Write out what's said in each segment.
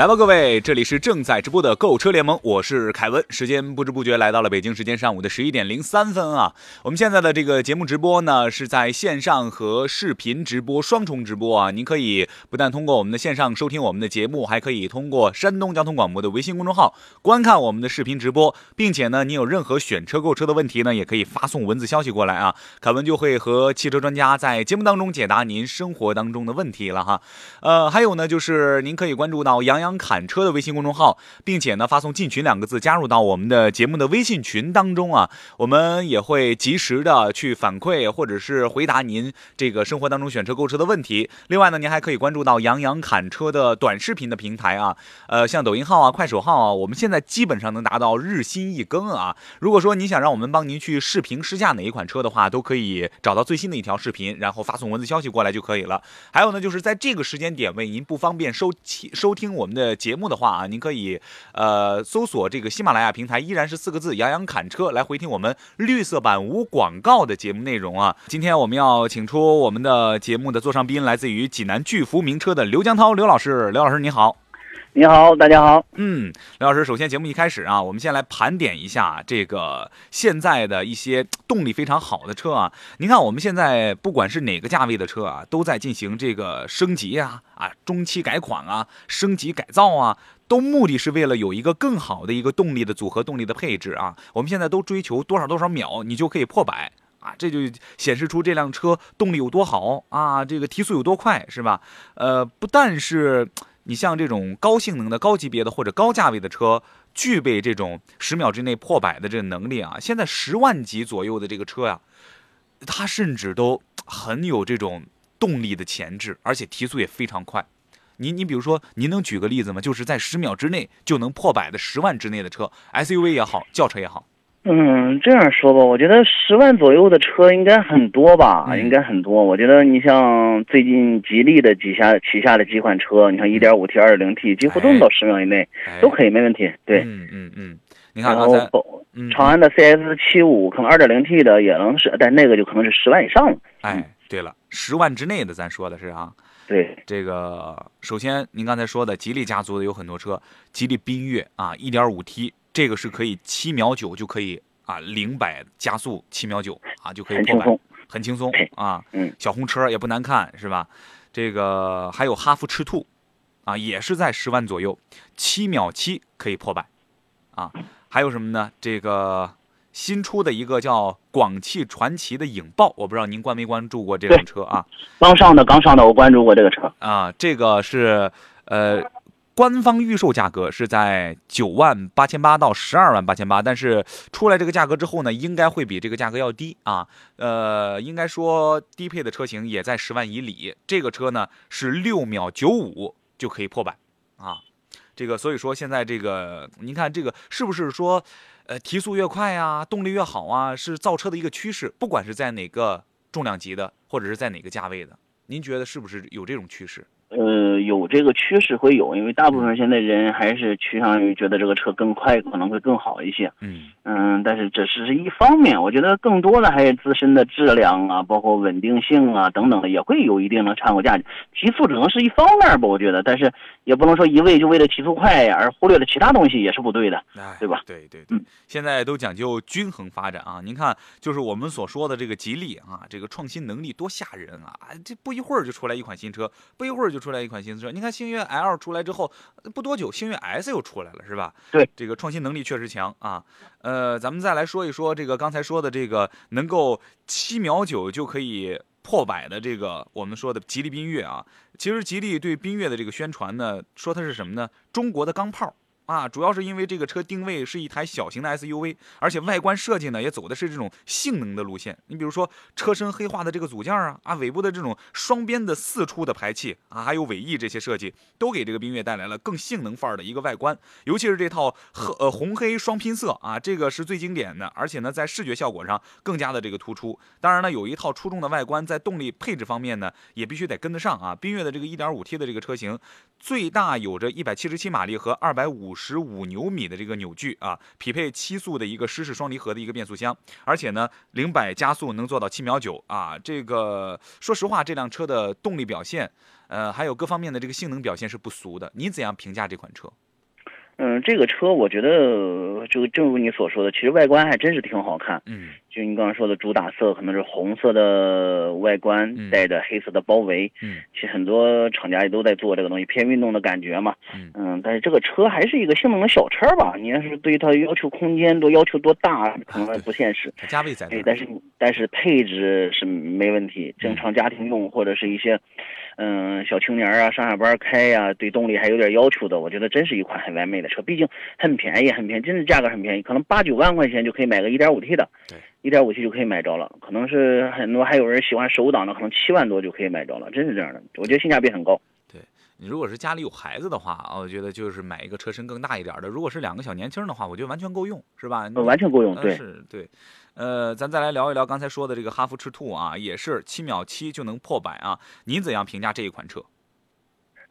来吧，各位，这里是正在直播的购车联盟，我是凯文。时间不知不觉来到了北京时间上午的十一点零三分啊。我们现在的这个节目直播呢，是在线上和视频直播双重直播啊。您可以不但通过我们的线上收听我们的节目，还可以通过山东交通广播的微信公众号观看我们的视频直播，并且呢，您有任何选车购车的问题呢，也可以发送文字消息过来啊。凯文就会和汽车专家在节目当中解答您生活当中的问题了哈。呃，还有呢，就是您可以关注到杨洋。侃车的微信公众号，并且呢发送“进群”两个字加入到我们的节目的微信群当中啊，我们也会及时的去反馈或者是回答您这个生活当中选车购车的问题。另外呢，您还可以关注到杨洋侃车的短视频的平台啊，呃，像抖音号啊、快手号啊，我们现在基本上能达到日新一更啊。如果说您想让我们帮您去视频试驾哪一款车的话，都可以找到最新的一条视频，然后发送文字消息过来就可以了。还有呢，就是在这个时间点位您不方便收收听我们的。的节目的话啊，您可以呃搜索这个喜马拉雅平台，依然是四个字“杨洋侃车”来回听我们绿色版无广告的节目内容啊。今天我们要请出我们的节目的座上宾，来自于济南巨福名车的刘江涛刘老师，刘老师你好。你好，大家好。嗯，刘老师，首先节目一开始啊，我们先来盘点一下这个现在的一些动力非常好的车啊。您看，我们现在不管是哪个价位的车啊，都在进行这个升级啊、啊中期改款啊、升级改造啊，都目的是为了有一个更好的一个动力的组合、动力的配置啊。我们现在都追求多少多少秒你就可以破百啊，这就显示出这辆车动力有多好啊，这个提速有多快，是吧？呃，不但是。你像这种高性能的、高级别的或者高价位的车，具备这种十秒之内破百的这个能力啊。现在十万级左右的这个车呀，它甚至都很有这种动力的潜质，而且提速也非常快。你你比如说，您能举个例子吗？就是在十秒之内就能破百的十万之内的车，SUV 也好，轿车也好。嗯，这样说吧，我觉得十万左右的车应该很多吧，应该很多。我觉得你像最近吉利的几下旗下的几款车，你看 1.5T、2.0T，几乎都能到十秒以内，都可以，没问题。对，嗯嗯嗯。你看刚才，长安的 CS75 可能 2.0T 的也能是，但那个就可能是十万以上了。哎，对了，十万之内的咱说的是啊。对，这个首先您刚才说的吉利家族的有很多车，吉利缤越啊，1.5T。这个是可以七秒九就可以啊，零百加速七秒九啊就可以破百，很轻松啊。嗯，小红车也不难看是吧？这个还有哈弗赤兔，啊也是在十万左右，七秒七可以破百，啊还有什么呢？这个新出的一个叫广汽传祺的影豹，我不知道您关没关注过这辆车啊？刚上的，刚上的，我关注过这个车啊。这个是呃。官方预售价格是在九万八千八到十二万八千八，但是出来这个价格之后呢，应该会比这个价格要低啊。呃，应该说低配的车型也在十万以里。这个车呢是六秒九五就可以破百啊。这个所以说现在这个您看这个是不是说，呃，提速越快呀，动力越好啊，是造车的一个趋势。不管是在哪个重量级的，或者是在哪个价位的，您觉得是不是有这种趋势？呃，有这个趋势会有，因为大部分现在人还是趋向于觉得这个车更快，可能会更好一些。嗯嗯，但是这是是一方面，我觉得更多的还是自身的质量啊，包括稳定性啊等等的，也会有一定的参考价值。提速只能是一方面吧，我觉得，但是也不能说一味就为了提速快而忽略了其他东西，也是不对的，对吧？对对对，现在都讲究均衡发展啊。您看，就是我们所说的这个吉利啊，这个创新能力多吓人啊！这不一会儿就出来一款新车，不一会儿就。出来一款新车，你看星越 L 出来之后不多久，星越 S 又出来了，是吧？对，这个创新能力确实强啊。呃，咱们再来说一说这个刚才说的这个能够七秒九就可以破百的这个我们说的吉利缤越啊。其实吉利对缤越的这个宣传呢，说它是什么呢？中国的钢炮啊，主要是因为这个车定位是一台小型的 SUV，而且外观设计呢也走的是这种性能的路线。你比如说车身黑化的这个组件啊，啊尾部的这种双边的四出的排气啊，还有尾翼这些设计，都给这个缤越带来了更性能范儿的一个外观。尤其是这套黑呃红黑双拼色啊，这个是最经典的，而且呢在视觉效果上更加的这个突出。当然呢，有一套出众的外观，在动力配置方面呢也必须得跟得上啊。缤越的这个 1.5T 的这个车型，最大有着177马力和250。十五牛米的这个扭矩啊，匹配七速的一个湿式双离合的一个变速箱，而且呢，零百加速能做到七秒九啊。这个说实话，这辆车的动力表现，呃，还有各方面的这个性能表现是不俗的。你怎样评价这款车？嗯，这个车我觉得，就正如你所说的，其实外观还真是挺好看。嗯，就你刚刚说的主打色可能是红色的外观，带着黑色的包围。嗯，其实很多厂家也都在做这个东西，偏运动的感觉嘛。嗯嗯，但是这个车还是一个性能的小车吧？你要是对于它要求空间多要求多大，可能不现实。它价位在哎，但是但是配置是没问题，正常家庭用或者是一些。嗯，小青年啊，上下班开呀，对动力还有点要求的，我觉得真是一款很完美的车。毕竟很便宜，很便宜，真的价格很便宜，可能八九万块钱就可以买个 1.5T 的，对，1.5T 就可以买着了。可能是很多还有人喜欢手挡的，可能七万多就可以买着了，真是这样的。我觉得性价比很高。对你如果是家里有孩子的话啊，我觉得就是买一个车身更大一点的。如果是两个小年轻的话，我觉得完全够用，是吧？完全够用，对，是，对。呃，咱再来聊一聊刚才说的这个哈弗赤兔啊，也是七秒七就能破百啊。您怎样评价这一款车？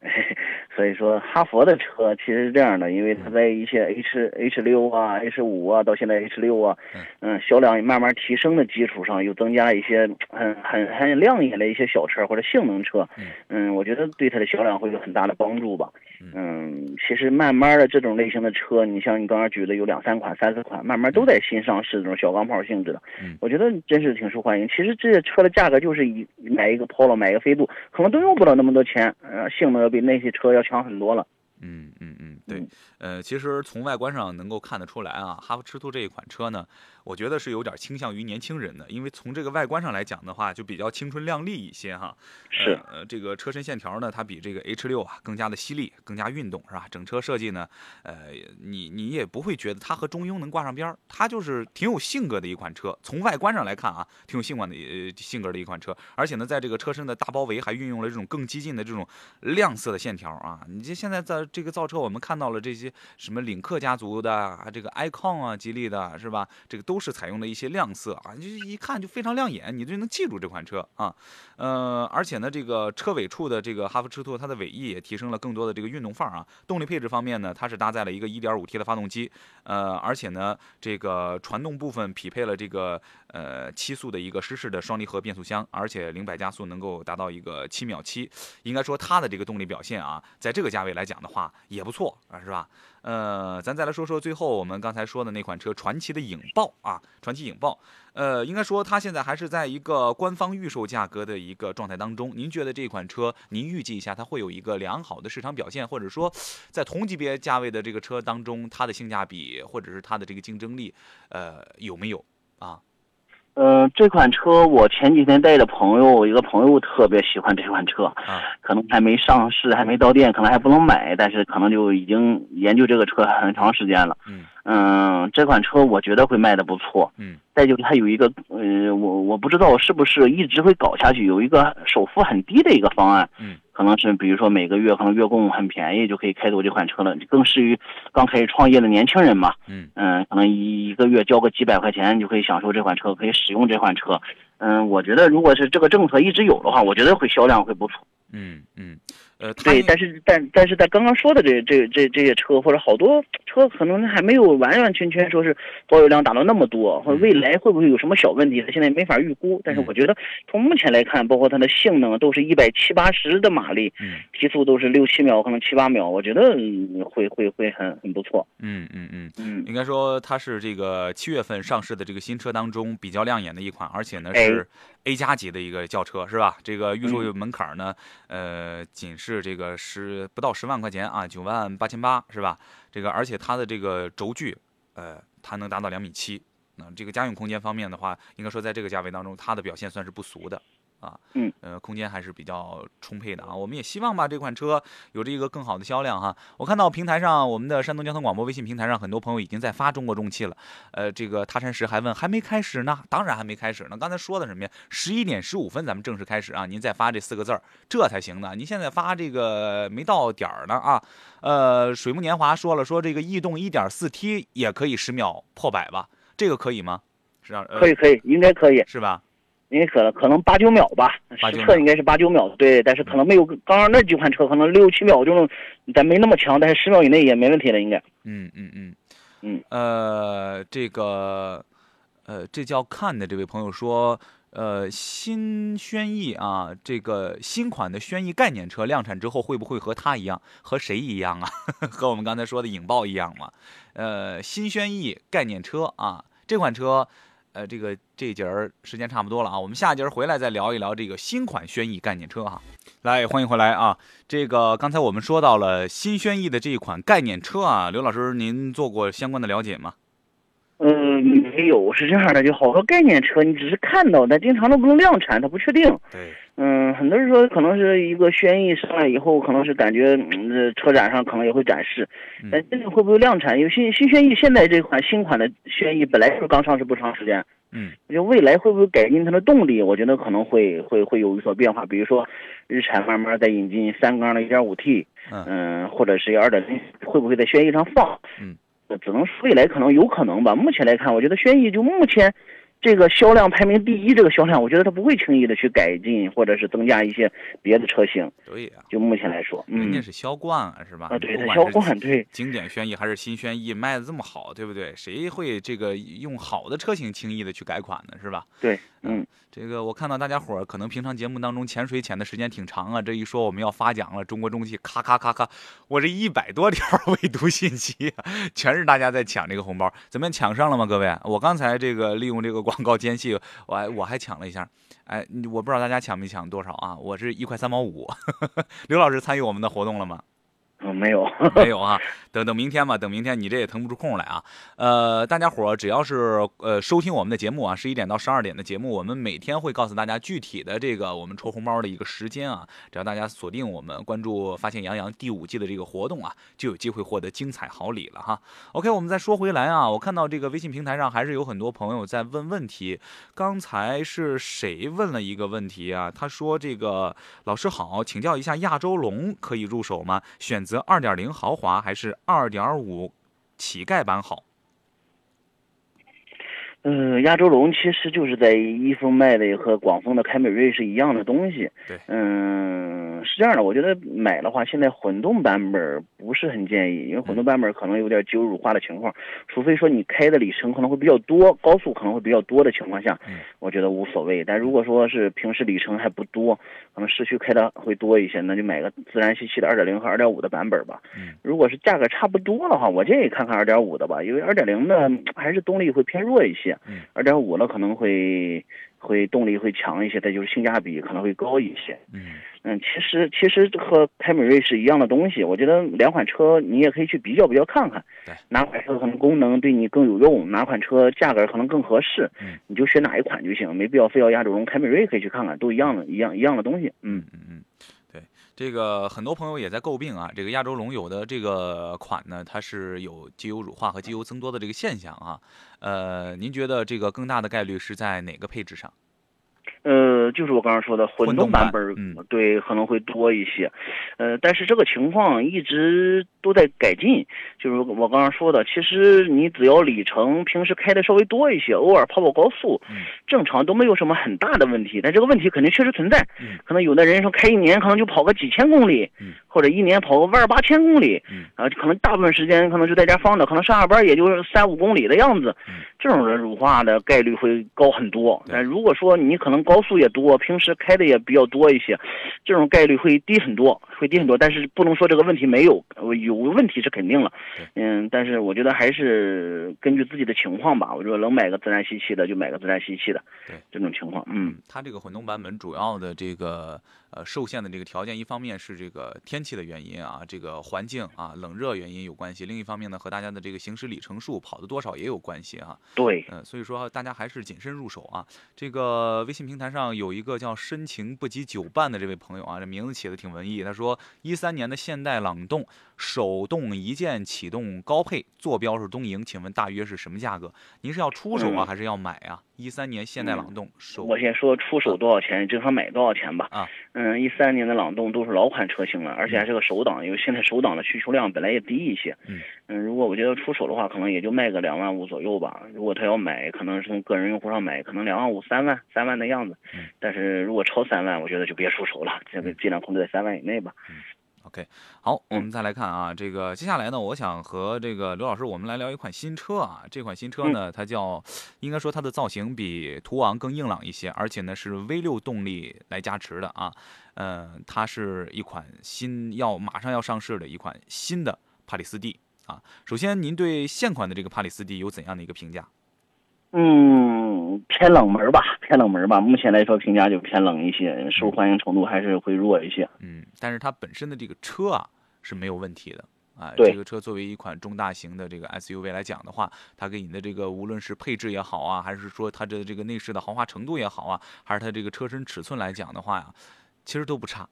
所以说，哈弗的车其实是这样的，因为它在一些 H H 六啊、H 五啊，到现在 H 六啊，嗯，销量慢慢提升的基础上，又增加一些很很很亮眼的一些小车或者性能车，嗯，我觉得对它的销量会有很大的帮助吧。嗯，其实慢慢的这种类型的车，你像你刚刚举的有两三款、三四款，慢慢都在新上市这种小钢炮性质的，我觉得真是挺受欢迎。其实这些车的价格就是一买一个 Polo，买一个飞度，可能都用不了那么多钱，呃，性能要比那些车要。强很多了，嗯嗯嗯，对，呃，其实从外观上能够看得出来啊，哈弗赤兔这一款车呢。我觉得是有点倾向于年轻人的，因为从这个外观上来讲的话，就比较青春靓丽一些哈。是，呃，这个车身线条呢，它比这个 H 六啊更加的犀利，更加运动，是吧？整车设计呢，呃，你你也不会觉得它和中庸能挂上边儿，它就是挺有性格的一款车。从外观上来看啊，挺有性感的呃性格的一款车，而且呢，在这个车身的大包围还运用了这种更激进的这种亮色的线条啊。你这现在在这个造车，我们看到了这些什么领克家族的啊，这个 icon 啊，吉利的是吧？这个都。是采用的一些亮色啊，就一看就非常亮眼，你就能记住这款车啊。呃，而且呢，这个车尾处的这个哈弗赤兔，它的尾翼也提升了更多的这个运动范儿啊。动力配置方面呢，它是搭载了一个 1.5T 的发动机，呃，而且呢，这个传动部分匹配了这个呃七速的一个湿式的双离合变速箱，而且零百加速能够达到一个七秒七。应该说它的这个动力表现啊，在这个价位来讲的话啊也不错啊，是吧？呃，咱再来说说最后我们刚才说的那款车，传奇的影豹啊，传奇影豹，呃，应该说它现在还是在一个官方预售价格的一个状态当中。您觉得这款车，您预计一下它会有一个良好的市场表现，或者说在同级别价位的这个车当中，它的性价比或者是它的这个竞争力，呃，有没有啊？呃，这款车我前几天带的朋友，一个朋友特别喜欢这款车，啊，可能还没上市，还没到店，可能还不能买，但是可能就已经研究这个车很长时间了。嗯，嗯，这款车我觉得会卖的不错。嗯，再就是它有一个，呃，我我不知道是不是一直会搞下去，有一个首付很低的一个方案。嗯。可能是比如说每个月可能月供很便宜就可以开走这款车了，更适于刚开始创业的年轻人嘛。嗯嗯，可能一一个月交个几百块钱就可以享受这款车，可以使用这款车。嗯，我觉得如果是这个政策一直有的话，我觉得会销量会不错。嗯嗯。呃，对，但是但但是在刚刚说的这这这这些车或者好多车，可能还没有完完全全说是保有量达到那么多，或者未来会不会有什么小问题，它现在没法预估。但是我觉得从目前来看，包括它的性能都是一百七八十的马力，提速都是六七秒，可能七八秒，我觉得会会会很很不错。嗯嗯嗯嗯，应该说它是这个七月份上市的这个新车当中比较亮眼的一款，而且呢是 A 加级的一个轿车，是吧？这个预售门槛呢，呃，仅是。是这个十不到十万块钱啊，九万八千八是吧？这个而且它的这个轴距，呃，它能达到两米七。那这个家用空间方面的话，应该说在这个价位当中，它的表现算是不俗的。啊，嗯，呃，空间还是比较充沛的啊。我们也希望吧，这款车有着一个更好的销量哈。我看到平台上，我们的山东交通广播微信平台上，很多朋友已经在发中国重汽了。呃，这个他山石还问还没开始呢，当然还没开始呢。刚才说的什么呀？十一点十五分咱们正式开始啊，您再发这四个字儿，这才行呢。您现在发这个没到点儿呢啊。呃，水木年华说了，说这个逸动一点四 T 也可以十秒破百吧？这个可以吗？是啊，呃可以可以，应该可以，是吧？应该可能可能八九秒吧，实测应该是八九秒，对，但是可能没有刚刚那几款车可能六七秒钟，咱没那么强，但是十秒以内也没问题了，应该。嗯嗯嗯嗯，呃，这个呃，这叫看的这位朋友说，呃，新轩逸啊，这个新款的轩逸概念车量产之后会不会和它一样，和谁一样啊？和我们刚才说的影豹一样吗？呃，新轩逸概念车啊，这款车。呃，这个这一节儿时间差不多了啊，我们下节儿回来再聊一聊这个新款轩逸概念车哈。来，欢迎回来啊！这个刚才我们说到了新轩逸的这一款概念车啊，刘老师您做过相关的了解吗？嗯，没有，是这样的，就好多概念车，你只是看到，但经常都不能量产，它不确定。对，嗯，很多人说可能是一个轩逸上来以后，可能是感觉嗯，车展上可能也会展示，嗯但真正会不会量产？因为新新轩逸现在这款新款的轩逸本来就是刚上市不长时间，嗯就未来会不会改进它的动力？我觉得可能会会会有所变化，比如说日产慢慢在引进三缸的 1.5T，嗯嗯，或者是二点零会不会在轩逸上放？嗯，只能说未来可能有可能吧。目前来看，我觉得轩逸就目前这个销量排名第一，这个销量，我觉得它不会轻易的去改进或者是增加一些别的车型。对呀、就目前来说，嗯人家，是销冠啊，是吧？啊，对，它销是冠对，经典轩逸还是新轩逸卖的这么好，对不对？谁会这个用好的车型轻易的去改款呢？是吧？对，嗯，这个我看到大家伙儿可能平常节目当中潜水潜的时间挺长啊，这一说我们要发奖了，中国中汽咔咔咔咔，我这一百多条 未读信息、啊，全是大家在抢这个红包，怎么样抢上了吗？各位，我刚才这个利用这个广告间隙，我还我还抢了一下，哎，我不知道大家抢没抢多少啊？我是一块三毛五，刘老师参与我们的活动了吗？嗯，没有，没有啊，等等明天吧，等明天你这也腾不出空来啊。呃，大家伙只要是呃收听我们的节目啊，十一点到十二点的节目，我们每天会告诉大家具体的这个我们抽红包的一个时间啊。只要大家锁定我们，关注“发现杨洋”第五季的这个活动啊，就有机会获得精彩好礼了哈。OK，我们再说回来啊，我看到这个微信平台上还是有很多朋友在问问题。刚才是谁问了一个问题啊？他说：“这个老师好，请教一下亚洲龙可以入手吗？选择2.0豪华还是2.5乞丐版好？嗯，亚洲龙其实就是在一丰卖的和广丰的凯美瑞是一样的东西。对嗯，是这样的，我觉得买的话，现在混动版本不是很建议，因为混动版本可能有点机油乳化的情况，除非说你开的里程可能会比较多，高速可能会比较多的情况下，嗯我觉得无所谓。但如果说是平时里程还不多，可能市区开的会多一些，那就买个自然吸气的2.0和2.5的版本吧。嗯如果是价格差不多的话，我建议看看2.5的吧，因为2.0的还是动力会偏弱一些，嗯二点五呢可能会会动力会强一些，再就是性价比可能会高一些。嗯嗯，其实其实和凯美瑞是一样的东西，我觉得两款车你也可以去比较比较看看对，哪款车可能功能对你更有用，哪款车价格可能更合适，嗯你就选哪一款就行，没必要非要亚洲龙、凯美瑞可以去看看，都一样的，一样一样的东西。嗯，嗯嗯，对，这个很多朋友也在诟病啊，这个亚洲龙有的这个款呢，它是有机油乳化和机油增多的这个现象啊。呃，您觉得这个更大的概率是在哪个配置上？呃，就是我刚刚说的混混动版本儿，嗯对，可能会多一些。呃，但是这个情况一直都在改进。就是我刚刚说的，其实你只要里程平时开的稍微多一些，偶尔跑跑高速，嗯正常都没有什么很大的问题。但这个问题肯定确实存在。嗯可能有的人说开一年可能就跑个几千公里，嗯或者一年跑个万八千公里，嗯啊，可能大部分时间可能就在家放着，可能上下班也就是三五公里的样子。嗯这种人乳化的概率会高很多。但如果说你可能高速也多，平时开的也比较多一些，这种概率会低很多，会低很多。但是不能说这个问题没有，呃有问题是肯定了。嗯，但是我觉得还是根据自己的情况吧。我觉得能买个自然吸气的就买个自然吸气的，对这种情况，嗯。它这个混动版本主要的这个呃受限的这个条件，一方面是这个天气的原因啊，这个环境啊冷热原因有关系；另一方面呢，和大家的这个行驶里程数跑的多少也有关系啊。对，嗯，所以说大家还是谨慎入手啊。这个微信平台上有一个叫深情不及久伴的这位朋友啊，这名字起的挺文艺。他说，一三年的现代朗动手动一键启动高配，坐标是东营，请问大约是什么价格？您是要出手啊，还是要买啊？一三年现代朗动手，我先说出手多少钱，正常买多少钱吧。啊，嗯，一三年的朗动都是老款车型了，而且还是个手挡，因为现在手挡的需求量本来也低一些。嗯嗯，如果我觉得出手的话，可能也就卖个两万五左右吧。如果他要买，可能是从个人用户上买，可能两万五、三万、三万的样子。嗯，但是如果超三万，我觉得就别出手了，这个尽量控制在三万以内吧。OK，好，我们再来看啊，这个接下来呢，我想和这个刘老师我们来聊一款新车啊。这款新车呢，它叫，应该说它的造型比途昂更硬朗一些，而且呢是 V6 动力来加持的啊。嗯，它是一款新要马上要上市的一款新的帕里斯蒂啊。首先，您对现款的这个帕里斯蒂有怎样的一个评价？嗯，偏冷门吧，偏冷门吧。目前来说，评价就偏冷一些，受欢迎程度还是会弱一些。嗯，但是它本身的这个车啊是没有问题的啊。对这个车作为一款中大型的这个 SUV 来讲的话，它给你的这个无论是配置也好啊，还是说它的这个内饰的豪华程度也好啊，还是它这个车身尺寸来讲的话呀，其实都不差。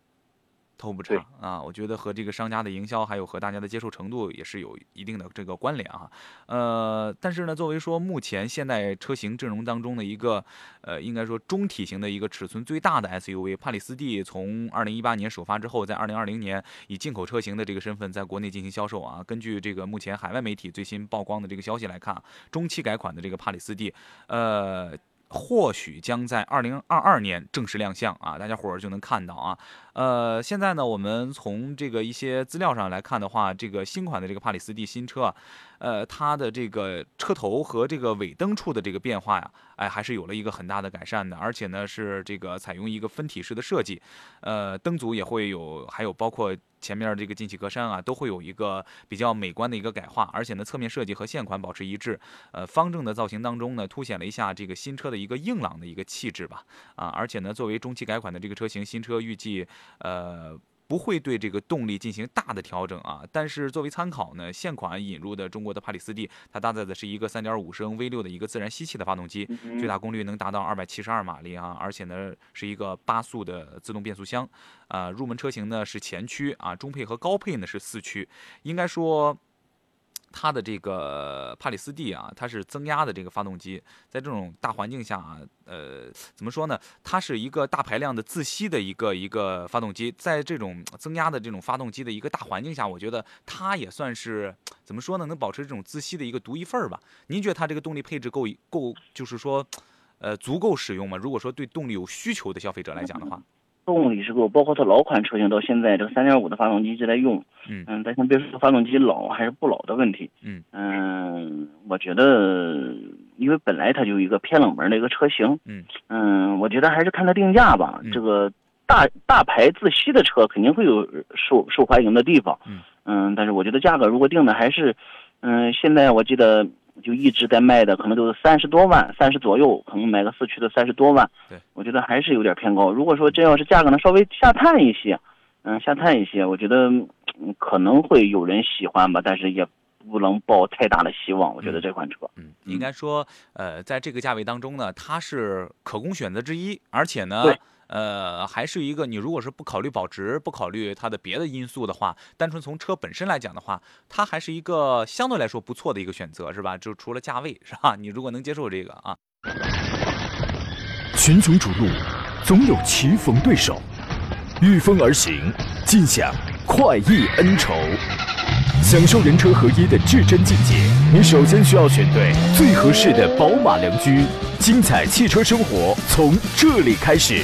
都不差啊，我觉得和这个商家的营销，还有和大家的接受程度也是有一定的这个关联哈。呃，但是呢，作为说目前现代车型阵容当中的一个，呃，应该说中体型的一个尺寸最大的 SUV，帕里斯蒂从二零一八年首发之后，在二零二零年以进口车型的这个身份在国内进行销售啊。根据这个目前海外媒体最新曝光的这个消息来看啊，中期改款的这个帕里斯蒂，呃。或许将在二零二二年正式亮相啊，大家伙儿就能看到啊。呃，现在呢，我们从这个一些资料上来看的话，这个新款的这个帕里斯蒂新车啊，呃，它的这个车头和这个尾灯处的这个变化呀，哎，还是有了一个很大的改善的，而且呢是这个采用一个分体式的设计，呃，灯组也会有，还有包括前面这个进气格栅啊，都会有一个比较美观的一个改化，而且呢，侧面设计和现款保持一致，呃，方正的造型当中呢，凸显了一下这个新车的一个硬朗的一个气质吧，啊，而且呢，作为中期改款的这个车型，新车预计，呃。不会对这个动力进行大的调整啊，但是作为参考呢，现款引入的中国的帕里斯蒂，它搭载的是一个3.5升 V6 的一个自然吸气的发动机，嗯最大功率能达到272马力啊，而且呢是一个八速的自动变速箱，啊，入门车型呢是前驱啊，中配和高配呢是四驱，应该说。它的这个帕里斯蒂啊，它是增压的这个发动机，在这种大环境下啊，呃，怎么说呢？它是一个大排量的自吸的一个一个发动机，在这种增压的这种发动机的一个大环境下，我觉得它也算是怎么说呢？能保持这种自吸的一个独一份儿吧？您觉得它这个动力配置够够，就是说，呃，足够使用吗？如果说对动力有需求的消费者来讲的话，动力是够，包括它老款车型到现在这个三点五的发动机一直在用。嗯嗯，但先别说发动机老还是不老的问题。嗯嗯，我觉得，因为本来它就一个偏冷门的一个车型。嗯嗯，我觉得还是看它定价吧。嗯这个大大牌自吸的车肯定会有受受欢迎的地方。嗯嗯，但是我觉得价格如果定的还是，嗯，现在我记得就一直在卖的，可能都是三十多万，三十左右，可能买个四驱的三十多万。对，我觉得还是有点偏高。如果说真要是价格能稍微下探一些，嗯，下探一些，我觉得嗯可能会有人喜欢吧，但是也不能抱太大的希望。我觉得这款车，嗯，应该说，呃，在这个价位当中呢，它是可供选择之一，而且呢对，呃，还是一个你如果是不考虑保值，不考虑它的别的因素的话，单纯从车本身来讲的话，它还是一个相对来说不错的一个选择，是吧？就除了价位，是吧？你如果能接受这个啊，群雄逐鹿，总有棋逢对手，御风而行，尽享快意恩仇。享受人车合一的至臻境界，你首先需要选对最合适的宝马良驹。精彩汽车生活从这里开始。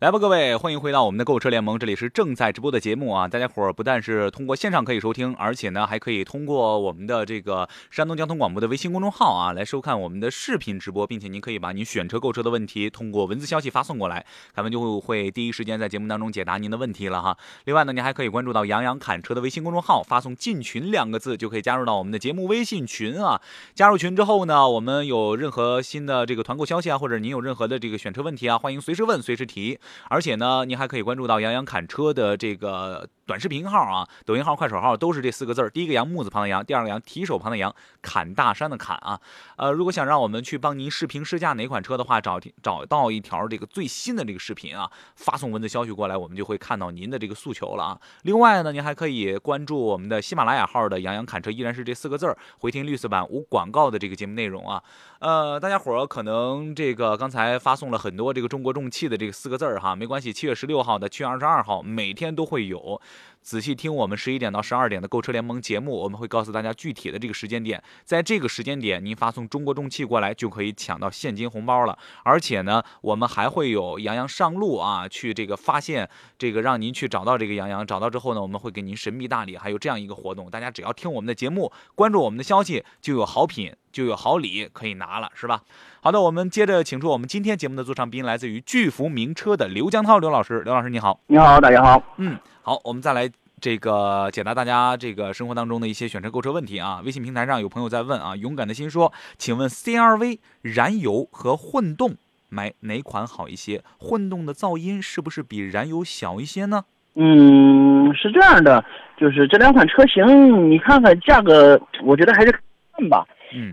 来吧，各位，欢迎回到我们的购车联盟，这里是正在直播的节目啊！大家伙儿不但是通过线上可以收听，而且呢，还可以通过我们的这个山东交通广播的微信公众号啊，来收看我们的视频直播，并且您可以把您选车购车的问题通过文字消息发送过来，凯文就会第一时间在节目当中解答您的问题了哈。另外呢，您还可以关注到杨洋侃车的微信公众号，发送“进群”两个字，就可以加入到我们的节目微信群啊。加入群之后呢，我们有任何新的这个团购消息啊，或者您有任何的这个选车问题啊，欢迎随时问，随时提。而且呢，您还可以关注到杨洋侃车的这个短视频号啊，抖音号、快手号都是这四个字儿。第一个杨木字旁的杨，第二个杨提手旁的杨，砍大山的砍啊。呃，如果想让我们去帮您视频试驾哪款车的话，找找到一条这个最新的这个视频啊，发送文字消息过来，我们就会看到您的这个诉求了啊。另外呢，您还可以关注我们的喜马拉雅号的杨洋侃车，依然是这四个字儿，回听绿色版无广告的这个节目内容啊。呃，大家伙儿可能这个刚才发送了很多这个中国重汽的这个四个字儿哈，没关系，七月十六号的，七月二十二号每天都会有。仔细听我们十一点到十二点的购车联盟节目，我们会告诉大家具体的这个时间点，在这个时间点您发送中国重汽过来，就可以抢到现金红包了。而且呢，我们还会有杨洋上路啊，去这个发现这个让您去找到这个杨洋，找到之后呢，我们会给您神秘大礼，还有这样一个活动，大家只要听我们的节目，关注我们的消息，就有好品。就有好礼可以拿了，是吧？好的，我们接着请出我们今天节目的座上宾，来自于巨福名车的刘江涛刘老师。刘老师你好，你好，大家好。嗯，好，我们再来这个解答大家这个生活当中的一些选车购车问题啊。微信平台上有朋友在问啊，勇敢的心说，请问 CRV 燃油和混动买哪款好一些？混动的噪音是不是比燃油小一些呢？嗯，是这样的，就是这两款车型，你看看价格，我觉得还是看吧。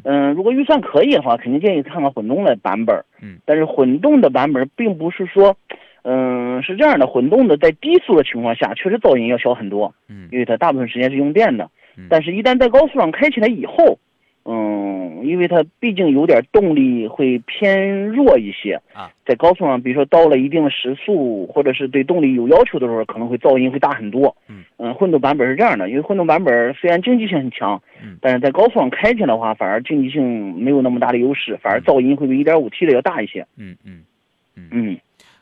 嗯如果预算可以的话，肯定建议看看混动的版本。嗯，但是混动的版本并不是说，嗯，是这样的，混动的在低速的情况下，确实噪音要小很多。嗯，因为它大部分时间是用电的。嗯，但是一旦在高速上开起来以后，嗯，因为它毕竟有点动力会偏弱一些啊，在高速上，比如说到了一定的时速，或者是对动力有要求的时候，可能会噪音会大很多。嗯嗯，混动版本是这样的，因为混动版本虽然经济性很强，嗯，但是在高速上开起来的话，反而经济性没有那么大的优势，反而噪音会比 1.5T 的要大一些。嗯嗯嗯，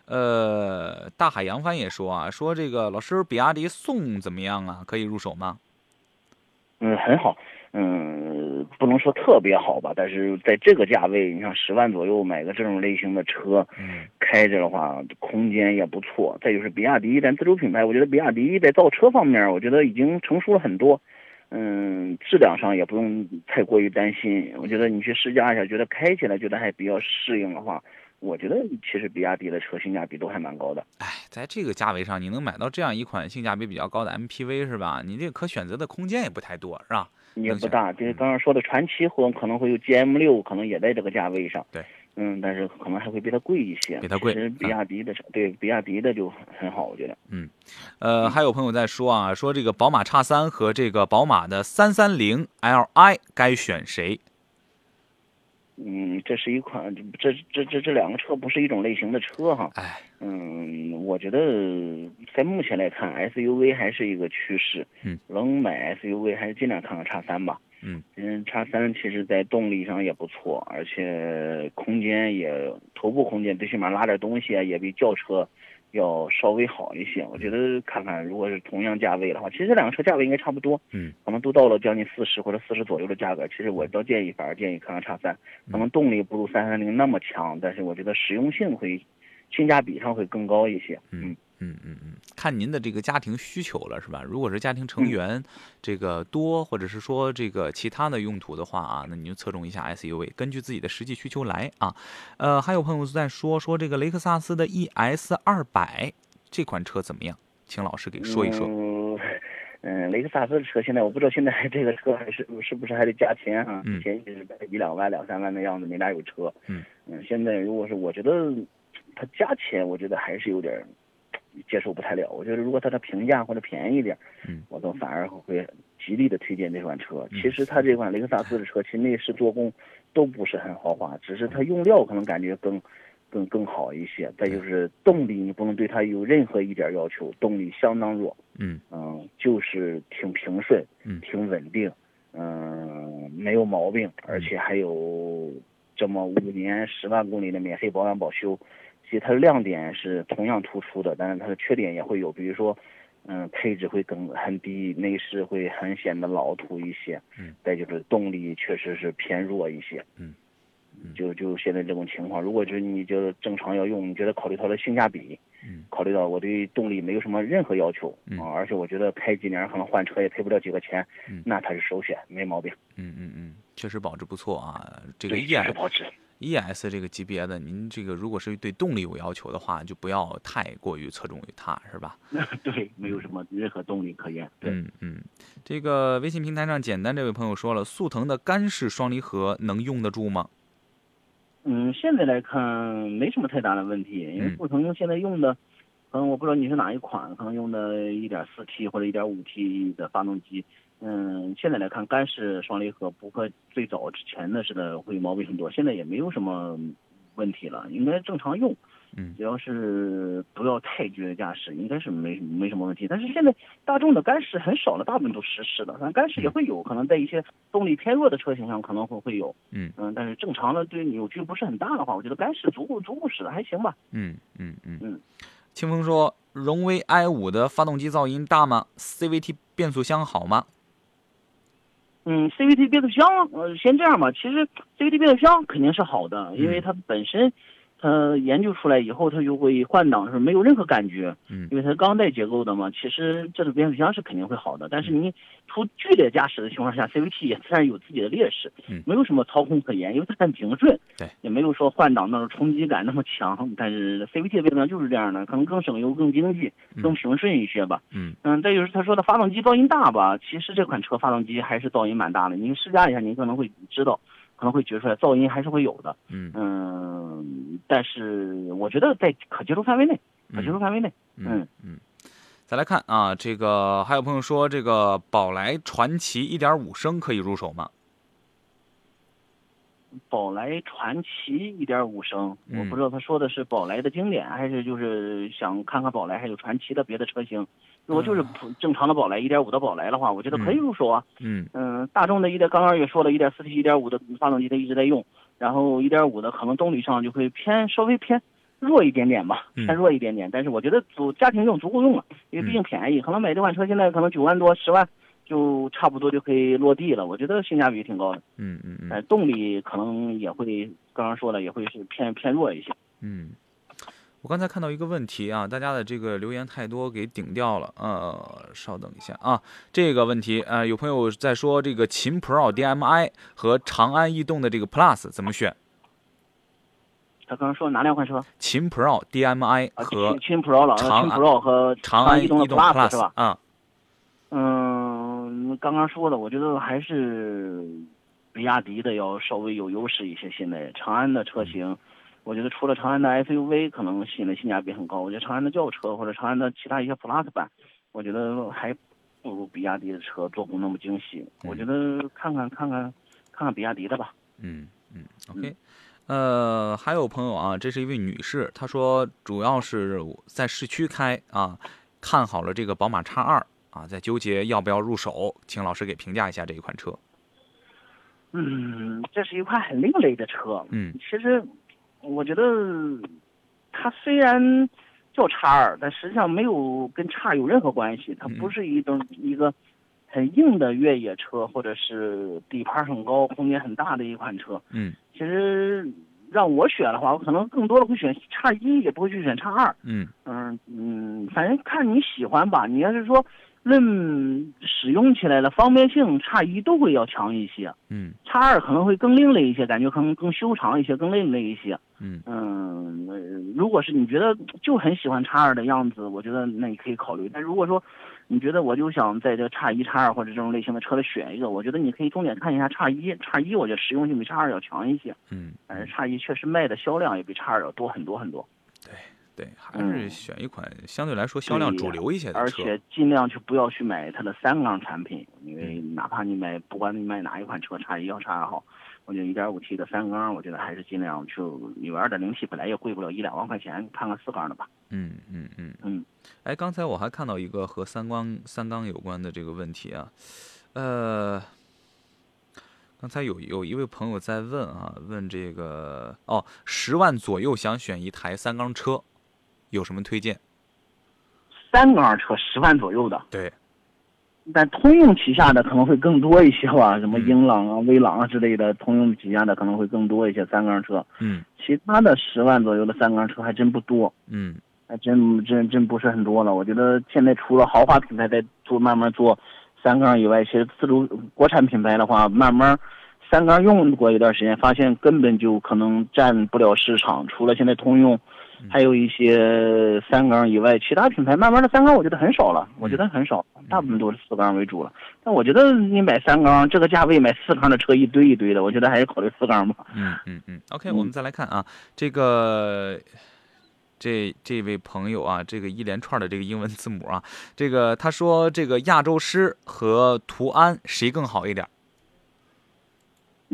呃，大海扬帆也说啊，说这个老师，比亚迪宋怎么样啊？可以入手吗？嗯，很好。嗯，不能说特别好吧，但是在这个价位，你像十万左右买个这种类型的车，嗯开着的话，空间也不错。再就是比亚迪咱自主品牌，我觉得比亚迪在造车方面，我觉得已经成熟了很多。嗯，质量上也不用太过于担心。我觉得你去试驾一下，觉得开起来觉得还比较适应的话，我觉得其实比亚迪的车性价比都还蛮高的。哎，在这个价位上，你能买到这样一款性价比比较高的 MPV 是吧？你这个可选择的空间也不太多，是吧？也不大，就是刚刚说的传奇或可能会有 GM 六，可能也在这个价位上。对，嗯，但是可能还会比它贵一些。比它贵其实比亚迪的车，对，比亚迪的就很好，我觉得。嗯呃，还有朋友在说啊，说这个宝马叉三和这个宝马的三三零 Li 该选谁？嗯，这是一款，这这这这两个车不是一种类型的车哈。哎，嗯，我觉得在目前来看，SUV 还是一个趋势。嗯，能买 SUV 还是尽量看看叉三吧。嗯嗯，叉三其实在动力上也不错，而且空间也头部空间最起码拉点东西啊，也比轿车要稍微好一些。我觉得看看，如果是同样价位的话，其实这两个车价位应该差不多。嗯，可能都到了将近四十或者四十左右的价格。其实我倒建议，反而建议看看叉三，可能动力不如三三零那么强，但是我觉得实用性会，性价比上会更高一些。嗯嗯嗯嗯，看您的这个家庭需求了是吧？如果是家庭成员这个多，或者是说这个其他的用途的话啊，那你就侧重一下 SUV，根据自己的实际需求来啊。呃，还有朋友在说说这个雷克萨斯的 ES 二百这款车怎么样？请老师给说一说。嗯，嗯，雷克萨斯的车现在我不知道现在 这个车还是是不是还得加钱啊？嗯以前一直一两万、两三万的样子，没哪有车。嗯嗯，现在如果是我觉得它加钱，我觉得还是有点儿接受不太了。我觉得如果它的平价或者便宜一点，嗯，我倒反而会极力的推荐这款车。嗯其实它这款雷克萨斯的车，其实内饰做工都不是很豪华，只是它用料可能感觉更。更更好一些，再就是动力，你不能对它有任何一点要求，动力相当弱，嗯嗯，就是挺平顺，嗯挺稳定，嗯，没有毛病，而且还有这么五年十万公里的免费保养保修，其实它的亮点是同样突出的，但是它的缺点也会有，比如说，嗯，配置会更很低，内饰会很显得老土一些，嗯，再就是动力确实是偏弱一些，嗯，就就现在这种情况，如果就是你就正常要用，你觉得考虑它的性价比，嗯，考虑到我对动力没有什么任何要求，嗯啊，而且我觉得开几年可能换车也赔不了几个钱，嗯那它是首选，没毛病，嗯嗯嗯，确实保值不错啊。这个对，E 确实 S 保值。E S 这个级别的，您这个如果是对动力有要求的话，就不要太过于侧重于它，是吧？对，没有什么任何动力可言。对，嗯嗯，这个微信平台上简单这位朋友说了，速腾的干式双离合能用得住吗？嗯，现在来看没什么太大的问题，因为嗯速腾现在用的，可能我不知道你是哪一款，可能用的一点四 T 或者一点五 T 的发动机。嗯，现在来看干式双离合不和最早之前的似的会毛病很多，现在也没有什么问题了，应该正常用。嗯只要是不要太剧烈驾驶，应该是没没什么问题。但是现在大众的干式很少了，大部分都湿式的，但干式也会有可能在一些动力偏弱的车型上可能会会有。嗯嗯，但是正常的对扭矩不是很大的话，我觉得干式足够足够使的还行吧。嗯嗯嗯嗯。清风说，荣威 i 五的发动机噪音大吗？CVT 变速箱好吗？嗯，CVT 变速箱，呃，先这样吧。其实 CVT 变速箱肯定是好的，因为它本身，它研究出来以后，它就会换挡的时没有任何感觉，嗯因为它是钢带结构的嘛。其实这种变速箱是肯定会好的，但是你出剧烈驾驶的情况下，CVT 也自然有自己的劣势，嗯没有什么操控可言，因为它很平顺，对，也没有说换挡那种冲击感那么强。但是 CVT 的变速箱就是这样的，可能更省油、更经济、更平顺一些吧。嗯嗯，再就是他说的发动机噪音大吧，其实这款车发动机还是噪音蛮大的。您试驾一下，您可能会知道，可能会觉出来噪音还是会有的。嗯嗯，但是我觉得在可接受范围内，可接受范围内。嗯嗯嗯。再来看啊，这个还有朋友说，这个宝来传奇一点五升可以入手吗？宝来传奇一点五升，嗯我不知道他说的是宝来的经典，还是就是想看看宝来还有传奇的别的车型。如果就是普正常的宝来一点五的宝来的话，我觉得可以入手啊。嗯嗯，大众的一点刚刚也说了，一点四 T、一点五的发动机它一直在用，然后一点五的可能动力上就会偏稍微偏弱一点点吧，嗯偏弱一点点。但是我觉得足家庭用足够用了，因为毕竟便宜，可能买这款车现在可能九万多、十万就差不多就可以落地了。我觉得性价比挺高的，嗯嗯嗯动力可能也会刚刚说了，也会是偏偏弱一些。嗯。我刚才看到一个问题啊，大家的这个留言太多，给顶掉了。呃，稍等一下啊，这个问题，呃，有朋友在说这个秦 Pro DMI 和长安逸动的这个 Plus 怎么选？他刚刚说哪两款车？秦 Pro DMI 啊，和秦秦 Pro 了，长秦 Pro 和长安逸动的 Plus 是吧？啊，嗯，刚刚说的，我觉得还是比亚迪的要稍微有优势一些。现在长安的车型，我觉得除了长安的 SUV 可能吸引的性价比很高，我觉得长安的轿车或者长安的其他一些 Plus 版，我觉得还不如比亚迪的车做工那么精细。我觉得看看看看看看比亚迪的吧。嗯嗯，OK。呃，还有朋友啊，这是一位女士，她说主要是在市区开啊，看好了这个宝马叉二啊，在纠结要不要入手，请老师给评价一下这一款车。嗯，这是一款很另类的车。嗯其实我觉得它虽然叫叉二，但实际上没有跟叉有任何关系。它不是一种一个很硬的越野车，或者是底盘很高、空间很大的一款车。嗯其实让我选的话，我可能更多的会选叉一，也不会去选叉二。嗯嗯嗯，反正看你喜欢吧。你要是说论使用起来的方便性，叉一都会要强一些。嗯叉二可能会更另类一些，感觉可能更修长一些，更另类一些。嗯嗯，呃如果是你觉得就很喜欢叉二的样子，我觉得那你可以考虑。但如果说你觉得我就想在这叉一、叉二或者这种类型的车里选一个，我觉得你可以重点看一下叉一。叉一我觉得实用性比叉二要强一些，嗯，但是叉一确实卖的销量也比叉二要多很多很多。对，还是选一款相对来说销量主流一些的车。而且尽量就不要去买它的三缸产品，因为哪怕你买，不管你买哪一款车，叉一也好，叉二号，我觉得一点五 T 的三缸，我觉得还是尽量就，因为二点零 T 本来也贵不了一两万块钱，看看四缸的吧。嗯嗯嗯嗯，哎，刚才我还看到一个和三缸三缸有关的这个问题啊，呃，刚才有有一位朋友在问啊，问这个哦，十万左右想选一台三缸车，有什么推荐？三缸车十万左右的，对，但通用旗下的可能会更多一些吧，什么嗯英朗啊、威朗啊之类的，通用旗下的可能会更多一些三缸车。嗯其他的十万左右的三缸车还真不多，嗯还真真真不是很多了。我觉得现在除了豪华品牌在做慢慢做三缸以外，其实自主国产品牌的话，慢慢三缸用过一段时间，发现根本就可能占不了市场。除了现在通用，还有一些三缸以外，其他品牌慢慢的三缸我觉得很少了，我觉得很少，大部分都是四缸为主了。但我觉得你买三缸这个价位买四缸的车一堆一堆的，我觉得还是考虑四缸吧。嗯嗯嗯。OK，嗯我们再来看啊，这个。这这位朋友啊，这个一连串的这个英文字母啊，这个他说这个亚洲狮和途安谁更好一点？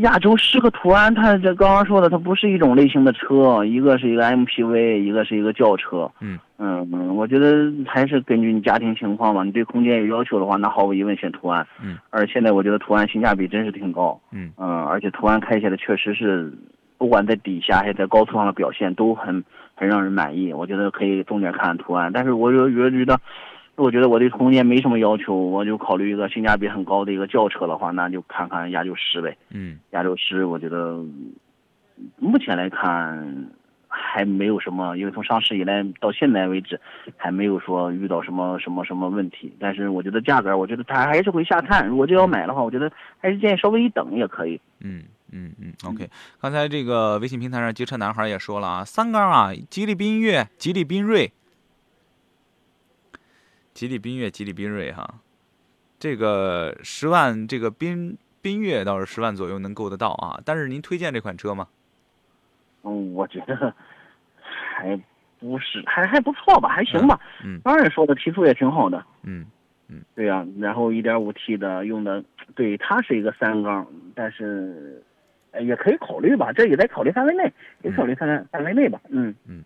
亚洲狮和途安，它这刚刚说的，它不是一种类型的车，一个是一个 MPV，一个是一个轿车。嗯嗯嗯，我觉得还是根据你家庭情况吧。你对空间有要求的话，那毫无疑问选途安。嗯，而现在我觉得途安性价比真是挺高。嗯嗯，而且途安开起来确实是，不管在底下还是在高速上的表现都很很让人满意。我觉得可以重点看途安，但是我就觉得。我觉得我对空间没什么要求，我就考虑一个性价比很高的一个轿车的话，那就看看亚洲狮呗。嗯亚洲狮，我觉得目前来看还没有什么，因为从上市以来到现在为止，还没有说遇到什么什么什么问题。但是我觉得价格，我觉得它还是会下探。如果真要买的话，我觉得还是建议稍微一等也可以。嗯嗯嗯，OK。刚才这个微信平台上机车男孩也说了啊，三缸啊，吉利缤越、吉利缤瑞、吉利缤越、吉利缤瑞哈，这个十万这个缤缤越倒是十万左右能够得到啊。但是您推荐这款车吗？嗯，我觉得还不是，还还不错吧，还行吧。嗯当然说的提速也挺好的。嗯嗯对呀、然后一点五 T 的用的，对，它是一个三缸，但是呃也可以考虑吧，这也在考虑范围内，也考虑范围范围内吧。嗯嗯，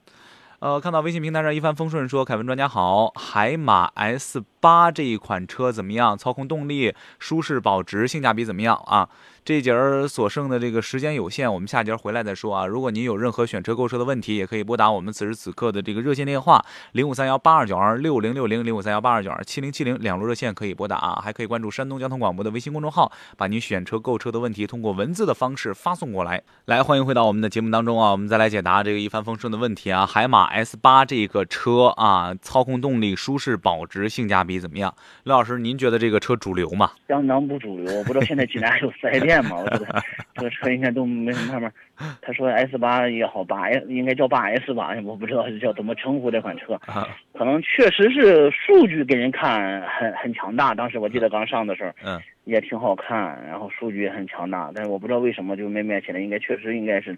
呃，看到微信平台上一帆风顺说：“凯文专家好，海马 S 八这一款车怎么样？操控动力、舒适、保值、性价比怎么样啊？”这节儿所剩的这个时间有限，我们下节儿回来再说啊。如果您有任何选车购车的问题，也可以拨打我们此时此刻的这个热线电话零五三幺八二九二六零六零零五三幺八二九二七零七零两路热线可以拨打啊，还可以关注山东交通广播的微信公众号，把您选车购车的问题通过文字的方式发送过来。来，欢迎回到我们的节目当中啊，我们再来解答这个一帆风顺的问题啊。海马 S 八这个车啊，操控动力、舒适、保值、性价比怎么样？刘老师，您觉得这个车主流吗？相当不主流。我不知道现在济南还有四 S 店吗？我觉得这个车应该都没什么慢慢。他说 S 八也好，八 S 应该叫八 S 吧？我不知道是叫怎么称呼这款车。啊，可能确实是数据给人看很很强大。当时我记得刚上的时候，嗯也挺好看，然后数据也很强大，但是我不知道为什么就没卖起来，应该确实应该是，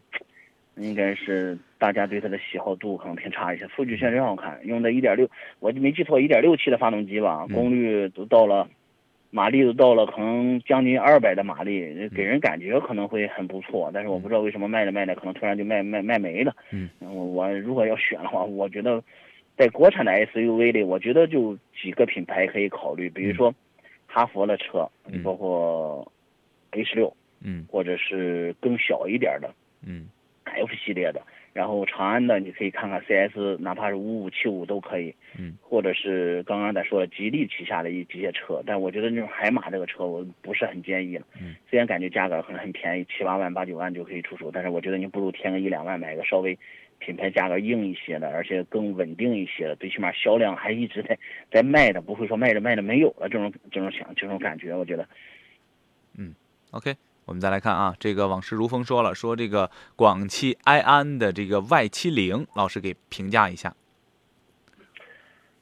应该是大家对它的喜好度可能偏差一些。数据确实很好看，用的一点六，我就没记错，一点六 T 的发动机吧，嗯。功率都到了，马力都到了可能将近二百的马力，给人感觉可能会很不错，但是我不知道为什么卖着卖着可能突然就卖卖卖没了。嗯，我我如果要选的话，我觉得在国产的 SUV 里，我觉得就几个品牌可以考虑，比如说哈佛的车，嗯。包括 H 六，嗯。或者是更小一点的嗯 F 系列的，然后长安的你可以看看 CS，哪怕是五五七五都可以，嗯，或者是刚刚咱说的吉利旗下的一这些车，但我觉得那种海马这个车我不是很建议了，嗯，虽然感觉价格可能很便宜，七八万八九万就可以出手，但是我觉得你不如添个一两万买个稍微。品牌价格硬一些的，而且更稳定一些的，最起码销量还一直在在卖的，不会说卖着卖着没有了这种这种想这种感觉，我觉得。嗯 OK，我们再来看啊，这个往事如风说了，说这个广汽埃安的这个 Y 七零，老师给评价一下。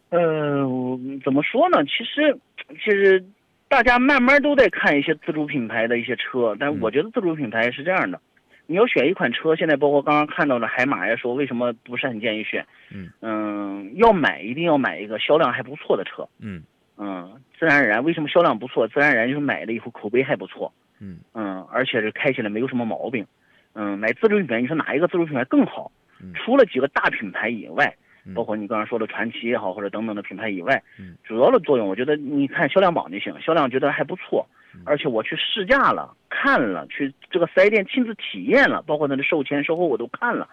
呃，我怎么说呢？其实，其实大家慢慢都在看一些自主品牌的一些车，但嗯我觉得自主品牌是这样的，你要选一款车，现在包括刚刚看到的海马呀说，为什么不是很建议选？嗯嗯，要买一定要买一个销量还不错的车。嗯嗯，自然而然，为什么销量不错？自然而然就是买了以后口碑还不错。嗯嗯，而且是开起来没有什么毛病。嗯，买自主品牌，你说哪一个自主品牌更好？嗯除了几个大品牌以外，嗯包括你刚才说的传奇也好，或者等等的品牌以外，嗯主要的作用，我觉得你看销量榜就行，销量觉得还不错。而且我去试驾了，看了，去这个四 S 店亲自体验了，包括它的售前售后我都看了，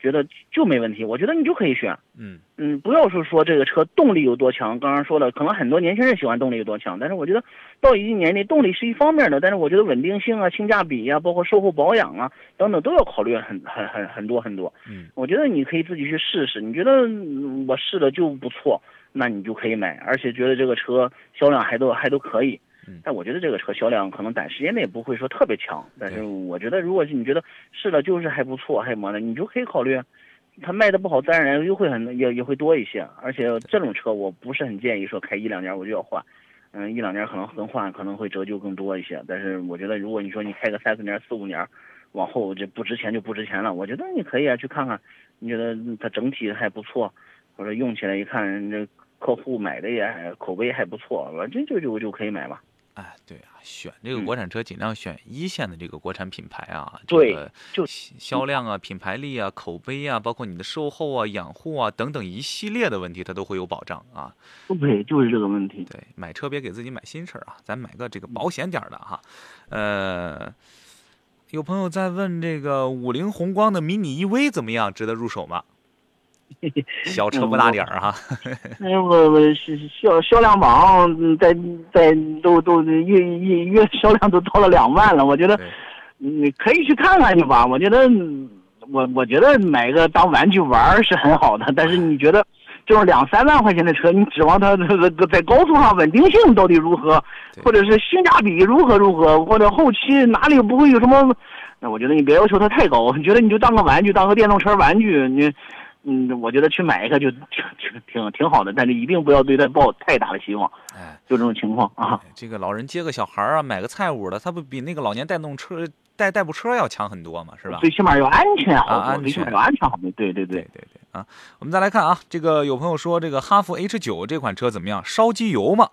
觉得就没问题。我觉得你就可以选，嗯嗯，不要说说这个车动力有多强，刚刚说了，可能很多年轻人喜欢动力有多强，但是我觉得到一定年龄，动力是一方面的，但是我觉得稳定性啊、性价比啊，包括售后保养啊等等都要考虑很很很很多很多。嗯，我觉得你可以自己去试试，你觉得嗯我试了就不错，那你就可以买，而且觉得这个车销量还都还都可以。嗯但我觉得这个车销量可能短时间内不会说特别强，但是我觉得如果是你觉得试了就是还不错，还么的，你就可以考虑。它卖的不好，自然而然优惠很也也会多一些，而且这种车我不是很建议说开一两年我就要换，嗯，一两年可能更换可能会折旧更多一些，但是我觉得如果你说你开个三四年、四五年，往后这不值钱就不值钱了，我觉得你可以啊去看看，你觉得它整体还不错，或者用起来一看这客户买的也还口碑还不错，我这就就就可以买吧。哎，对啊，选这个嗯国产车尽量选一线的这个国产品牌啊，对这个就销量啊、品牌力啊、口碑啊，包括你的售后啊、养护啊等等一系列的问题，它都会有保障啊。对，就是这个问题。对，买车别给自己买新车啊，咱买个这个保险点儿的哈。呃，有朋友在问这个五菱宏光的迷你 EV 怎么样，值得入手吗？小车不大点儿哈，那我我销销量榜嗯在在都都月月月销量都到了两万了，我觉得对你可以去看看去吧。我觉得嗯我我觉得买个当玩具玩儿是很好的，但是你觉得这种两三万块钱的车，你指望它这个在高速上稳定性到底如何，或者是性价比如何如何，或者后期哪里不会有什么？那我觉得你别要求它太高，你觉得你就当个玩具，当个电动车玩具，你。嗯，我觉得去买一个就 挺挺挺挺好的，但是一定不要对它抱太大的希望，哎，就这种情况啊。这个老人接个小孩儿啊，买个菜屋的，他不比那个老年电动车代代步车要强很多嘛，是吧？最起码要安全好多，啊安最起码全要安全好对对，对对对啊！我们再来看啊，这个有朋友说这个哈弗 H 九这款车怎么样？烧机油吗？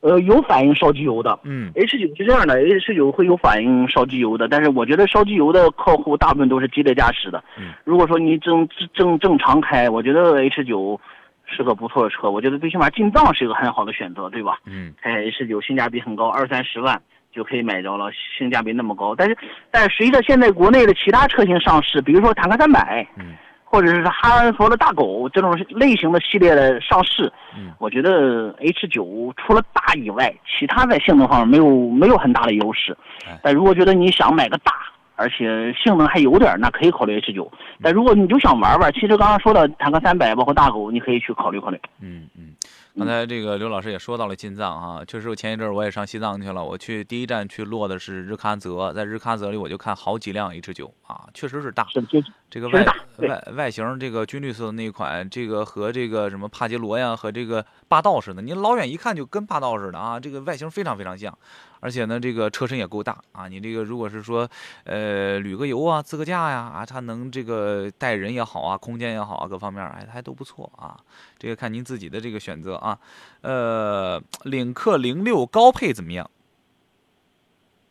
呃，有反应烧机油的。嗯 H 九是这样的，H 九会有反应烧机油的，但是我觉得烧机油的客户大部分都是激烈驾驶的。嗯，如果说你正正正常开，我觉得 H 九是个不错的车，我觉得最起码进藏是一个很好的选择，对吧？嗯开 H 九性价比很高，二三十万就可以买着了，性价比那么高。但是，但是随着现在国内的其他车型上市，比如说坦克三百，嗯，或者是哈佛的大狗这种类型的系列的上市，嗯我觉得 H 九除了大以外，其他在性能方面没有没有很大的优势哎。但如果觉得你想买个大，而且性能还有点，那可以考虑 H 九。但如果你就想玩玩，其实刚刚说的坦克三百，包括大狗，你可以去考虑考虑。嗯嗯。刚才这个刘老师也说到了进藏啊，确实我前一阵儿我也上西藏去了，我去第一站去落的是日喀则，在日喀则里我就看好几辆 H 九啊，确实是大，这个外外外形这个军绿色的那一款，这个和这个什么帕杰罗呀和这个霸道似的，你老远一看就跟霸道似的啊，这个外形非常非常像，而且呢这个车身也够大啊，你这个如果是说呃旅个游啊自个驾呀啊，它能这个带人也好啊，空间也好啊，各方面还还都不错啊，这个看您自己的这个选择啊，呃领克零六高配怎么样？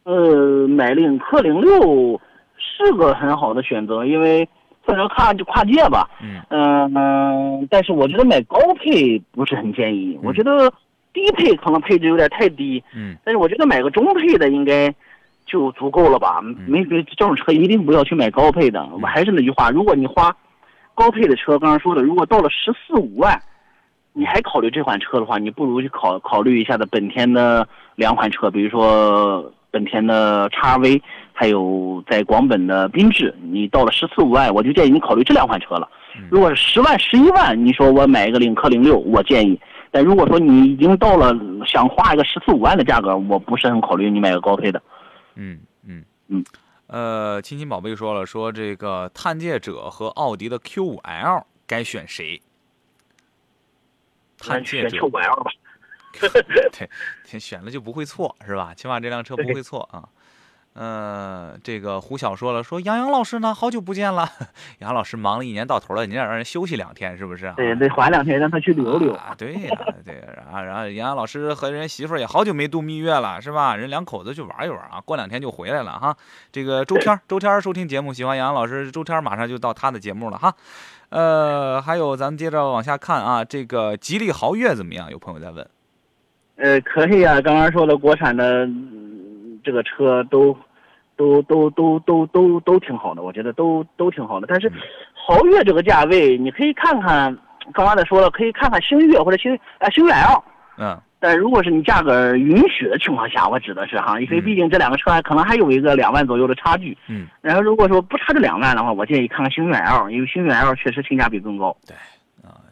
呃，买领克零六是个很好的选择，因为算是跨跨界吧。嗯嗯嗯，但是我觉得买高配不是很建议，我嗯觉得低配可能配置有点太低，嗯但是我觉得买个中配的应该就足够了吧？没没这种车一定不要去买高配的。我还是那句话，如果你花高配的车，刚刚说的，如果到了十四五万，你还考虑这款车的话，你不如去考考虑一下的本田的两款车，比如说本田的叉 V，还有在广本的缤智。你到了十四五万，我就建议你考虑这两款车了。如果是十万、十一万，你说我买一个领克零六，我建议。但如果说你已经到了想花一个十四五万的价格，我不是很考虑你买个高配的。嗯嗯嗯，呃，亲亲宝贝说了，说这个探界者和奥迪的 Q5L 该选谁？探界者 Q5L 吧。对，选了就不会错，是吧？起码这辆车不会错啊。呃，这个胡晓说了，说杨洋老师呢，好久不见了。杨老师忙了一年到头了，你得让人休息两天，是不是啊？对，得缓两天，让他去溜溜。啊，对呀、对，然后然后杨洋老师和人媳妇儿也好久没度蜜月了，是吧？人两口子去玩一玩啊，过两天就回来了哈。这个周天儿，周天儿收听节目，喜欢杨洋老师，周天儿马上就到他的节目了哈。呃，还有咱们接着往下看啊，这个吉利豪越怎么样？有朋友在问。呃，可以啊，刚刚说的国产的、嗯这个车都都都都都都都挺好的，我觉得都都挺好的。但是豪越这个价位，你可以看看，刚刚才说了，可以看看星越或者星啊星越 L。嗯但如果是你价格允许的情况下，我指的是哈，因为嗯毕竟这两个车还可能还有一个两万左右的差距。嗯，然后如果说不差这两万的话，我建议看看星越 L，因为星越 L 确实性价比更高。啊，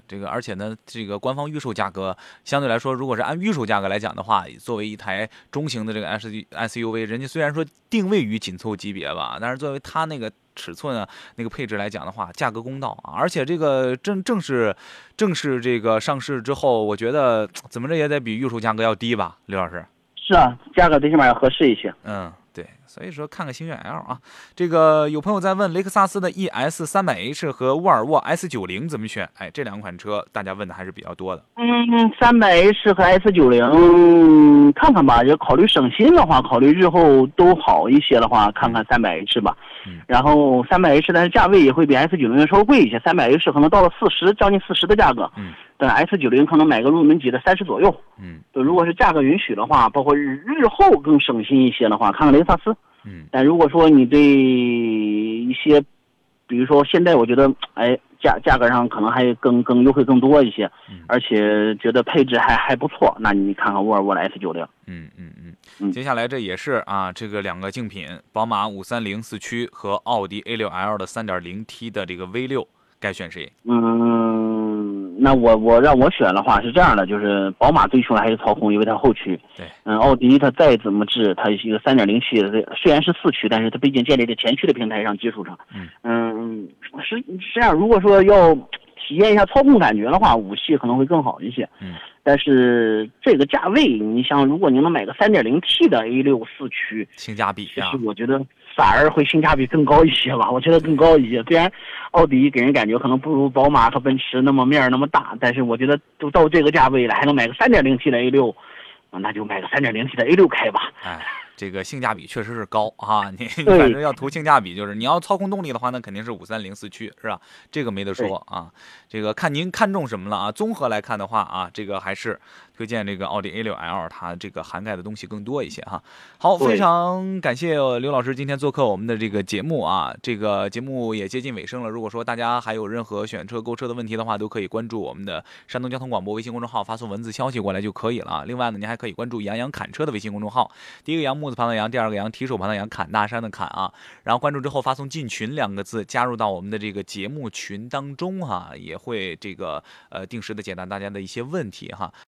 这个而且呢，这个官方预售价格相对来说，如果是按预售价格来讲的话，作为一台中型的这个 S SUV，人家虽然说定位于紧凑级别吧，但是作为它那个尺寸啊、那个配置来讲的话，价格公道啊，而且这个正正式正式这个上市之后，我觉得怎么着也得比预售价格要低吧，刘老师。是啊，价格最起码要合适一些。嗯，对，所以说看看星越 L 啊。这个有朋友在问雷克萨斯的 ES 三百 H 和沃尔沃 S 九零怎么选？哎，这两款车大家问的还是比较多的。嗯，三百 H 和 S 九零，看看吧。就考虑省心的话，考虑日后都好一些的话，看看三百 H 吧。嗯然后三百 H，但是价位也会比 S 九零稍微贵一些。三百 H 可能到了四十，将近四十的价格。嗯。但 S 九零可能买个入门级的三十左右。嗯对，如果是价格允许的话，包括日日后更省心一些的话，看看雷克萨斯。嗯但如果说你对一些，比如说现在我觉得，哎，价价格上可能还更更优惠更多一些，嗯而且觉得配置还还不错，那你看看沃尔沃的 S 九零。嗯嗯嗯。嗯接下来这也是啊，这个两个竞品，宝马五三零四驱和奥迪 A 六 L 的三点零 T 的这个 V 六，该选谁？嗯，那我我让我选的话是这样的，就是宝马最凶的还是操控，因为它后驱。对。嗯，奥迪它再怎么治，它是一个三点零 T 的，虽然是四驱，但是它毕竟建立在前驱的平台上基础上。嗯。嗯，是是这样。如果说要体验一下操控感觉的话，五系可能会更好一些。嗯。但是这个价位，你想如果您能买个三点零 T 的 A 六四驱，性价比啊其实，我觉得反而会性价比更高一些吧。我觉得更高一些。虽然奥迪给人感觉可能不如宝马和奔驰那么面儿那么大，但是我觉得都到这个价位了，还能买个三点零 T 的 A 六，那就买个三点零 T 的 A 六开吧。哎，这个性价比确实是高啊！你反正要图性价比，就是你要操控动力的话，那肯定是五三零四驱，是吧？这个没得说啊。这个看您看中什么了啊？综合来看的话啊，这个还是推荐这个奥迪 A 六 L，它这个涵盖的东西更多一些哈。好，非常感谢刘老师今天做客我们的这个节目啊。这个节目也接近尾声了，如果说大家还有任何选车购车的问题的话，都可以关注我们的山东交通广播微信公众号，发送文字消息过来就可以了啊。另外呢，您还可以关注杨洋侃车的微信公众号。第一个杨木字旁的杨，第二个杨提手旁的杨，侃大山的侃啊。然后关注之后发送进群两个字，加入到我们的这个节目群当中哈、也会这个呃定时的解答大家的一些问题哈。